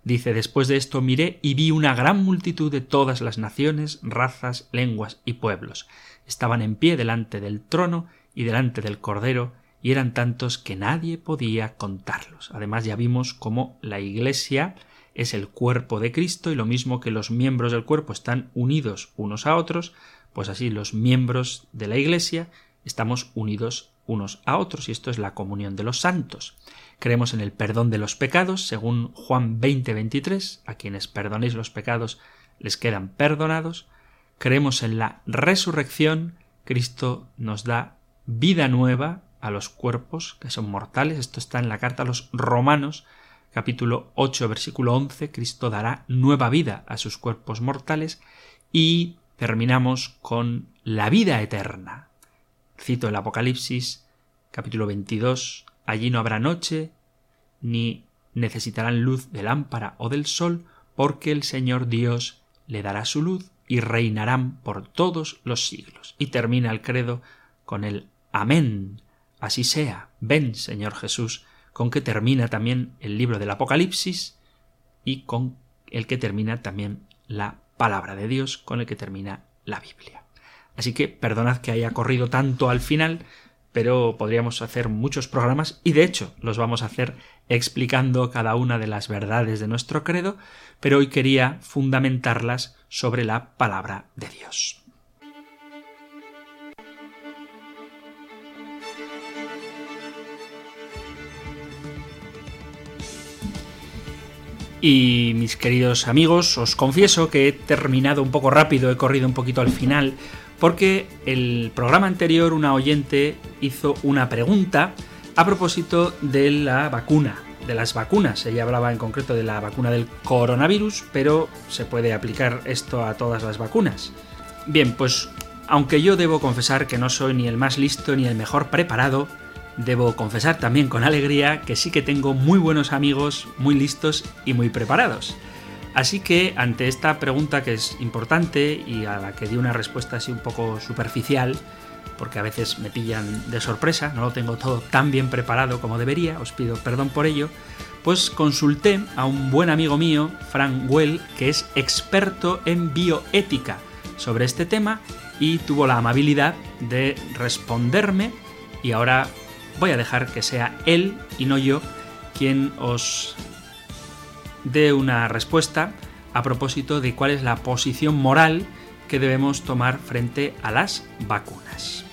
dice, después de esto miré y vi una gran multitud de todas las naciones, razas, lenguas y pueblos. Estaban en pie delante del trono y delante del Cordero, y eran tantos que nadie podía contarlos. Además ya vimos cómo la Iglesia es el cuerpo de Cristo y lo mismo que los miembros del cuerpo están unidos unos a otros, pues así los miembros de la Iglesia estamos unidos unos a otros y esto es la comunión de los santos. Creemos en el perdón de los pecados, según Juan 20:23, a quienes perdonéis los pecados les quedan perdonados. Creemos en la resurrección, Cristo nos da vida nueva a los cuerpos que son mortales. Esto está en la carta a los Romanos, capítulo 8, versículo 11. Cristo dará nueva vida a sus cuerpos mortales y terminamos con la vida eterna. Cito el Apocalipsis, capítulo 22. Allí no habrá noche, ni necesitarán luz de lámpara o del sol, porque el Señor Dios le dará su luz y reinarán por todos los siglos. Y termina el credo con el Amén. Así sea. Ven, Señor Jesús, con que termina también el libro del Apocalipsis y con el que termina también la palabra de Dios, con el que termina la Biblia. Así que perdonad que haya corrido tanto al final, pero podríamos hacer muchos programas y de hecho los vamos a hacer explicando cada una de las verdades de nuestro credo, pero hoy quería fundamentarlas sobre la palabra de Dios. Y mis queridos amigos, os confieso que he terminado un poco rápido, he corrido un poquito al final, porque el programa anterior una oyente hizo una pregunta a propósito de la vacuna, de las vacunas. Ella hablaba en concreto de la vacuna del coronavirus, pero se puede aplicar esto a todas las vacunas. Bien, pues aunque yo debo confesar que no soy ni el más listo ni el mejor preparado, debo confesar también con alegría que sí que tengo muy buenos amigos, muy listos y muy preparados. Así que ante esta pregunta que es importante y a la que di una respuesta así un poco superficial, porque a veces me pillan de sorpresa, no lo tengo todo tan bien preparado como debería, os pido perdón por ello, pues consulté a un buen amigo mío, Frank Well, que es experto en bioética sobre este tema y tuvo la amabilidad de responderme y ahora voy a dejar que sea él y no yo quien os dé una respuesta a propósito de cuál es la posición moral que debemos tomar frente a las vacunas.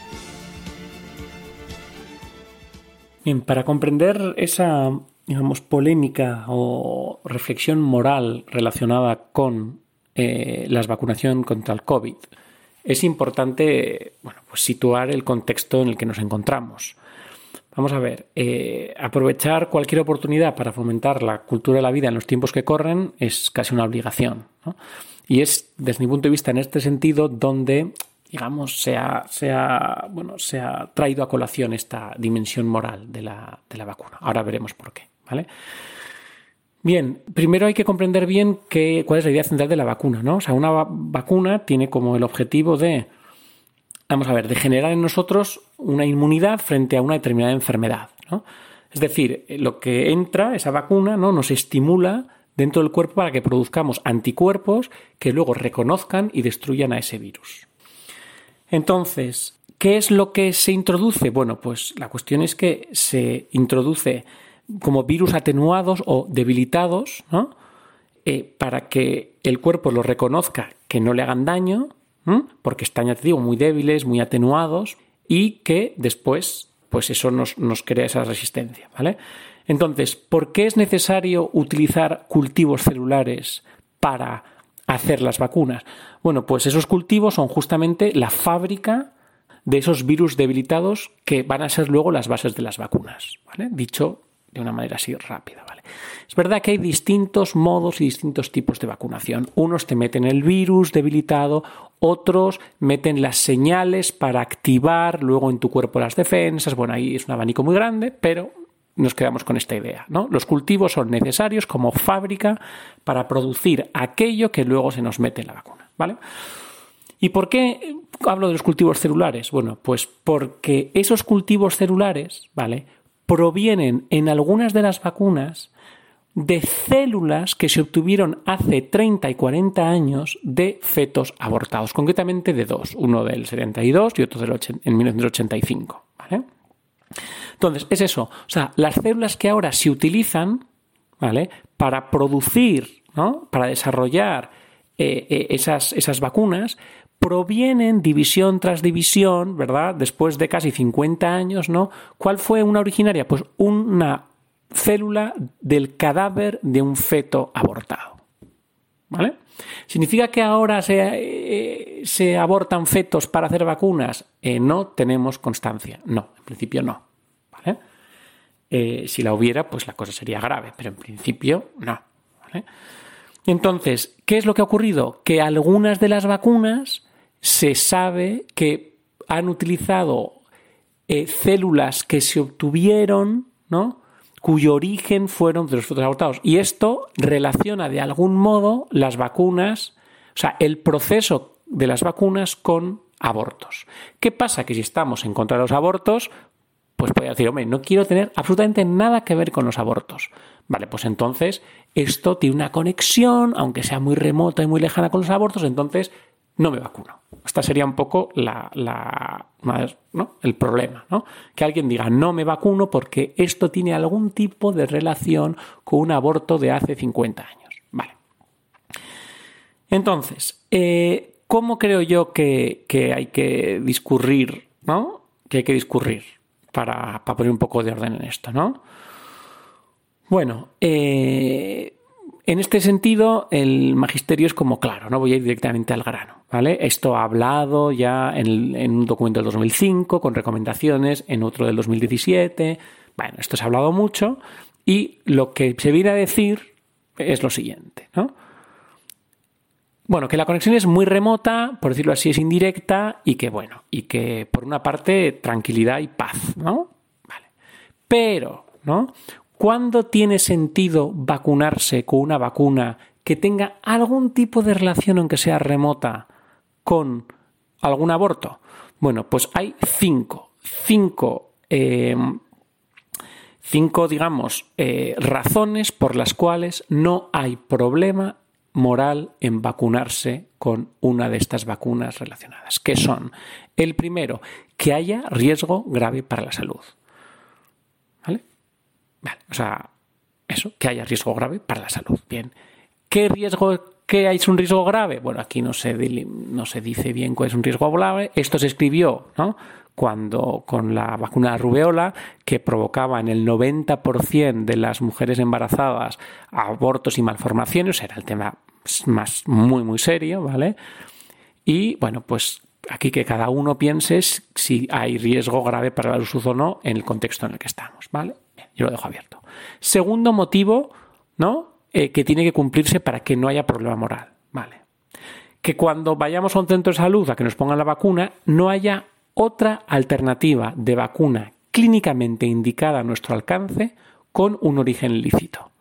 Bien, para comprender esa, digamos, polémica o reflexión moral relacionada con eh, la vacunación contra el COVID, es importante bueno, pues situar el contexto en el que nos encontramos. Vamos a ver, eh, aprovechar cualquier oportunidad para fomentar la cultura de la vida en los tiempos que corren es casi una obligación. Y es, desde mi punto de vista, en este sentido donde, digamos, se ha, bueno, se ha traído a colación esta dimensión moral de la, de la vacuna. Ahora veremos por qué. ¿vale? Bien, primero hay que comprender bien cuál es la idea central de la vacuna. ¿no? O sea, una vacuna tiene como el objetivo de vamos a ver, de generar en nosotros una inmunidad frente a una determinada enfermedad. Es decir, lo que entra, esa vacuna, ¿no? nos estimula dentro del cuerpo para que produzcamos anticuerpos que luego reconozcan y destruyan a ese virus. Entonces, ¿qué es lo que se introduce? Bueno, pues la cuestión es que se introduce como virus atenuados o debilitados, eh, para que el cuerpo los reconozca que no le hagan daño porque están, ya muy débiles, muy atenuados y que después, pues eso nos, nos crea esa resistencia, ¿vale? Entonces, ¿por qué es necesario utilizar cultivos celulares para hacer las vacunas? Bueno, pues esos cultivos son justamente la fábrica de esos virus debilitados que van a ser luego las bases de las vacunas, ¿vale? Dicho de una manera así rápida, ¿vale? Es verdad que hay distintos modos y distintos tipos de vacunación. Unos te meten el virus debilitado, otros meten las señales para activar luego en tu cuerpo las defensas. Bueno, ahí es un abanico muy grande, pero nos quedamos con esta idea. ¿no? Los cultivos son necesarios como fábrica para producir aquello que luego se nos mete en la vacuna. ¿vale? ¿Y por qué hablo de los cultivos celulares? Bueno, pues porque esos cultivos celulares, ¿vale? provienen en algunas de las vacunas de células que se obtuvieron hace 30 y 40 años de fetos abortados, concretamente de dos, uno del 72 y otro del en 1985. Entonces, es eso, o sea, las células que ahora se utilizan ¿vale? Para producir, ¿no? Para desarrollar eh, eh, esas, esas vacunas, provienen división tras división, ¿verdad? Después de casi 50 años, ¿no? ¿Cuál fue una originaria? Pues una célula del cadáver de un feto abortado. ¿Vale? ¿Significa que ahora se, eh, se abortan fetos para hacer vacunas? Eh, no tenemos constancia. No, en principio no. ¿Vale? Eh, si la hubiera, pues la cosa sería grave, pero en principio no. Entonces, ¿qué es lo que ha ocurrido? Que algunas de las vacunas se sabe que han utilizado células que se obtuvieron, ¿no? Cuyo origen fueron de los fetos abortados. Y esto relaciona de algún modo las vacunas, o sea, el proceso de las vacunas con abortos. ¿Qué pasa? Que si estamos en contra de los abortos, pues puede decir, hombre, no quiero tener absolutamente nada que ver con los abortos. Vale, pues entonces esto tiene una conexión, aunque sea muy remota y muy lejana con los abortos, entonces no me vacuno. Esta sería un poco la, el problema, ¿no? Que alguien diga no me vacuno porque esto tiene algún tipo de relación con un aborto de hace 50 años. Vale. Entonces, eh, ¿cómo creo yo que, hay que discurrir, ¿no? Que hay que discurrir para, para, poner un poco de orden en esto, ¿no? Bueno, eh, en este sentido, el magisterio es como claro, no voy a ir directamente al grano. ¿vale? Esto ha hablado ya en, un documento del 2005 con recomendaciones, en otro del 2017. Bueno, esto se ha hablado mucho y lo que se viene a decir es lo siguiente, ¿no? Bueno, que la conexión es muy remota, por decirlo así, es indirecta y que, bueno, y que por una parte tranquilidad y paz, ¿no? Vale. Pero, ¿no? ¿Cuándo tiene sentido vacunarse con una vacuna que tenga algún tipo de relación, aunque sea remota, con algún aborto? Bueno, pues hay cinco, cinco, eh, cinco digamos, eh, razones por las cuales no hay problema moral en vacunarse con una de estas vacunas relacionadas, que son, el primero, que haya riesgo grave para la salud. Vale, o sea, eso, que haya riesgo grave para la salud. Bien. ¿Qué riesgo, qué es un riesgo grave? Bueno, aquí no se, no se dice bien cuál es un riesgo grave. Esto se escribió, ¿no? Cuando con la vacuna de rubeola, que provocaba en el 90% de las mujeres embarazadas abortos y malformaciones, era el tema más muy, muy serio, ¿vale? Y bueno, pues aquí que cada uno piense si hay riesgo grave para la salud o no en el contexto en el que estamos, ¿vale? Yo lo dejo abierto. Segundo motivo, ¿no? Eh, que tiene que cumplirse para que no haya problema moral. Vale. Que cuando vayamos a un centro de salud a que nos pongan la vacuna, no haya otra alternativa de vacuna clínicamente indicada a nuestro alcance con un origen lícito.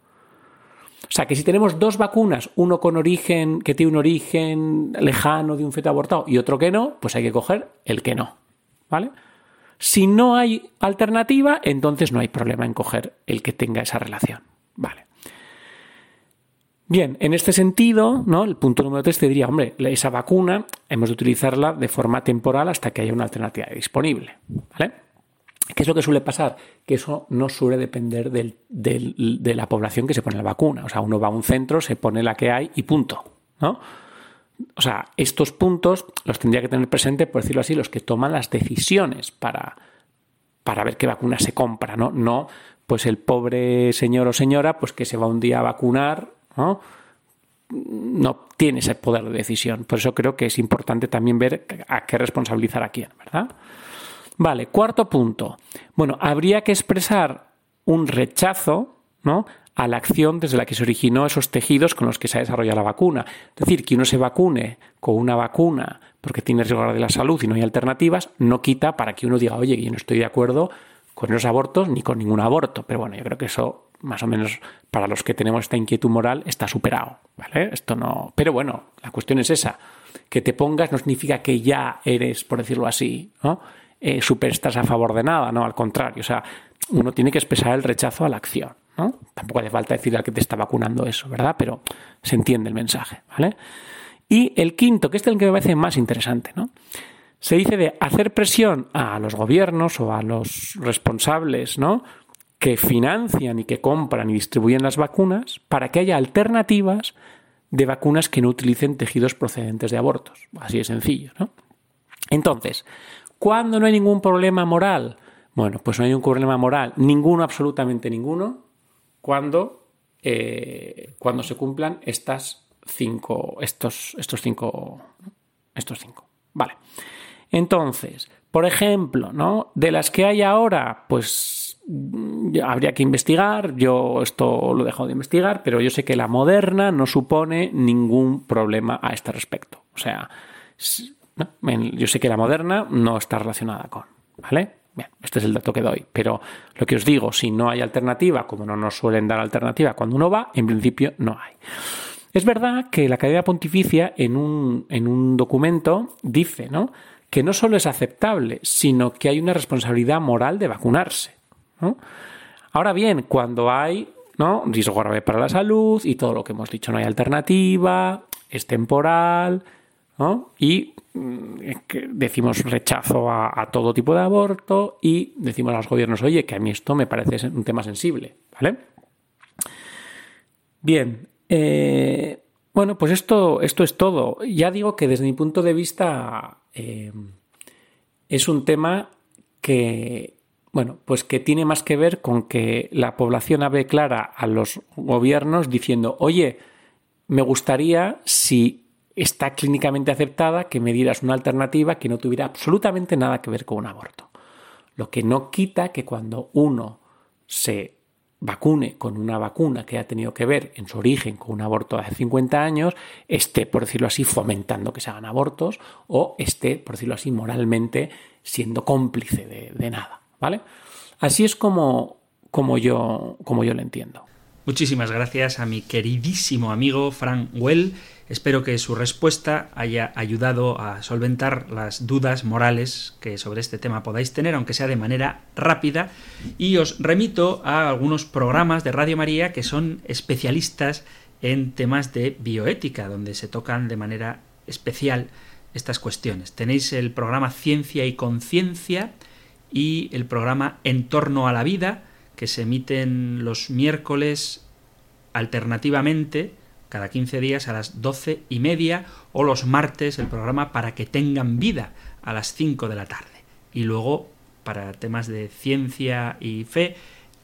O sea, que si tenemos dos vacunas, uno con origen, que tiene un origen lejano de un feto abortado y otro que no, pues hay que coger el que no. ¿Vale? Si no hay alternativa, entonces no hay problema en coger el que tenga esa relación. Vale. Bien, en este sentido, ¿no? El punto número 3 te diría, hombre, esa vacuna hemos de utilizarla de forma temporal hasta que haya una alternativa disponible. ¿Vale? ¿Qué es lo que suele pasar? Que eso no suele depender de la población que se pone la vacuna. O sea, uno va a un centro, se pone la que hay y punto. ¿no? O sea, estos puntos los tendría que tener presente, por decirlo así, los que toman las decisiones para, para ver qué vacuna se compra, ¿no? No, pues el pobre señor o señora, pues que se va un día a vacunar, ¿no? No tiene ese poder de decisión. Por eso creo que es importante también ver a qué responsabilizar a quién, ¿verdad? Vale, cuarto punto. Bueno, habría que expresar un rechazo, ¿no? A la acción desde la que se originó esos tejidos con los que se ha desarrollado la vacuna. Es decir, que uno se vacune con una vacuna porque tiene riesgo de la salud y no hay alternativas, no quita para que uno diga, oye, yo no estoy de acuerdo con los abortos ni con ningún aborto. Pero bueno, yo creo que eso, más o menos, para los que tenemos esta inquietud moral, está superado. ¿Vale? Esto no. Pero bueno, la cuestión es esa. Que te pongas no significa que ya eres, por decirlo así, ¿no? Eh, super estás a favor de nada, no, al contrario. O sea, uno tiene que expresar el rechazo a la acción. ¿No? Tampoco hace falta decir al que te está vacunando eso, ¿verdad? Pero se entiende el mensaje, ¿vale? Y el quinto, que este es el que me parece más interesante, ¿no? Se dice de hacer presión a los gobiernos o a los responsables, ¿no? que financian y que compran y distribuyen las vacunas para que haya alternativas de vacunas que no utilicen tejidos procedentes de abortos. Así de sencillo, ¿no? Entonces, ¿cuándo no hay ningún problema moral? Bueno, pues no hay un problema moral, ninguno, absolutamente ninguno, cuando, eh, cuando se cumplan estas cinco, estos, estos cinco, estos cinco. Vale. Entonces, por ejemplo, ¿no? De las que hay ahora, pues mm, habría que investigar. Yo esto lo dejo de investigar, pero yo sé que la moderna no supone ningún problema a este respecto. O sea, yo sé que la moderna no está relacionada con, ¿vale? Bien, este es el dato que doy. Pero lo que os digo, si no hay alternativa, como no nos suelen dar alternativa cuando uno va, en principio no hay. Es verdad que la Academia Pontificia en un, en un documento dice, ¿no? que no solo es aceptable, sino que hay una responsabilidad moral de vacunarse. Ahora bien, cuando hay ¿no? riesgo grave para la salud y todo lo que hemos dicho, no hay alternativa, es temporal, y mm, decimos rechazo a, todo tipo de aborto y decimos a los gobiernos, oye, que a mí esto me parece un tema sensible, ¿vale? Bien, eh, bueno, pues esto, esto es todo. Ya digo que desde mi punto de vista eh, es un tema que, bueno, pues que tiene más que ver con que la población hable clara a los gobiernos diciendo, oye, me gustaría si está clínicamente aceptada que me dieras una alternativa que no tuviera absolutamente nada que ver con un aborto. Lo que no quita que cuando uno se vacune con una vacuna que ha tenido que ver en su origen con un aborto de hace 50 años, esté, por decirlo así, fomentando que se hagan abortos o esté, por decirlo así, moralmente siendo cómplice de, nada. ¿Vale? Así es como, como, yo, como yo lo entiendo. Muchísimas gracias a mi queridísimo amigo Frank Well. Espero que su respuesta haya ayudado a solventar las dudas morales que sobre este tema podáis tener, aunque sea de manera rápida. Y os remito a algunos programas de Radio María que son especialistas en temas de bioética, donde se tocan de manera especial estas cuestiones. Tenéis el programa Ciencia y Conciencia y el programa En torno a la vida, que se emiten los miércoles alternativamente cada 15 días a las doce y media o los martes el programa para que tengan vida a las 5 de la tarde. Y luego para temas de ciencia y fe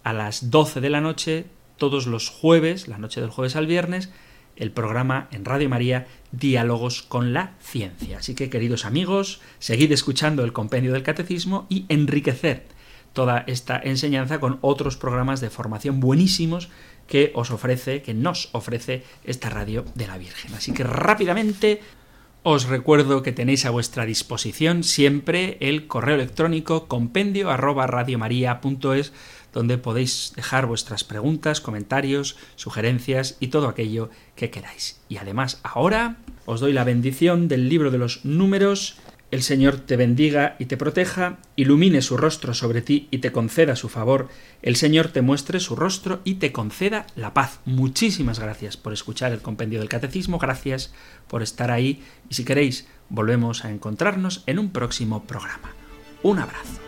a las 12 de la noche todos los jueves, la noche del jueves al viernes, el programa en Radio María Diálogos con la Ciencia. Así que queridos amigos, seguid escuchando el compendio del catecismo y enriquecer toda esta enseñanza con otros programas de formación buenísimos que os ofrece, que nos ofrece esta radio de la Virgen. Así que rápidamente os recuerdo que tenéis a vuestra disposición siempre el correo electrónico compendio arroba radiomaria.es donde podéis dejar vuestras preguntas, comentarios, sugerencias y todo aquello que queráis. Y además ahora os doy la bendición del libro de los números el Señor te bendiga y te proteja, ilumine su rostro sobre ti y te conceda su favor, el Señor te muestre su rostro y te conceda la paz. Muchísimas gracias por escuchar el compendio del catecismo, gracias por estar ahí y si queréis volvemos a encontrarnos en un próximo programa. Un abrazo.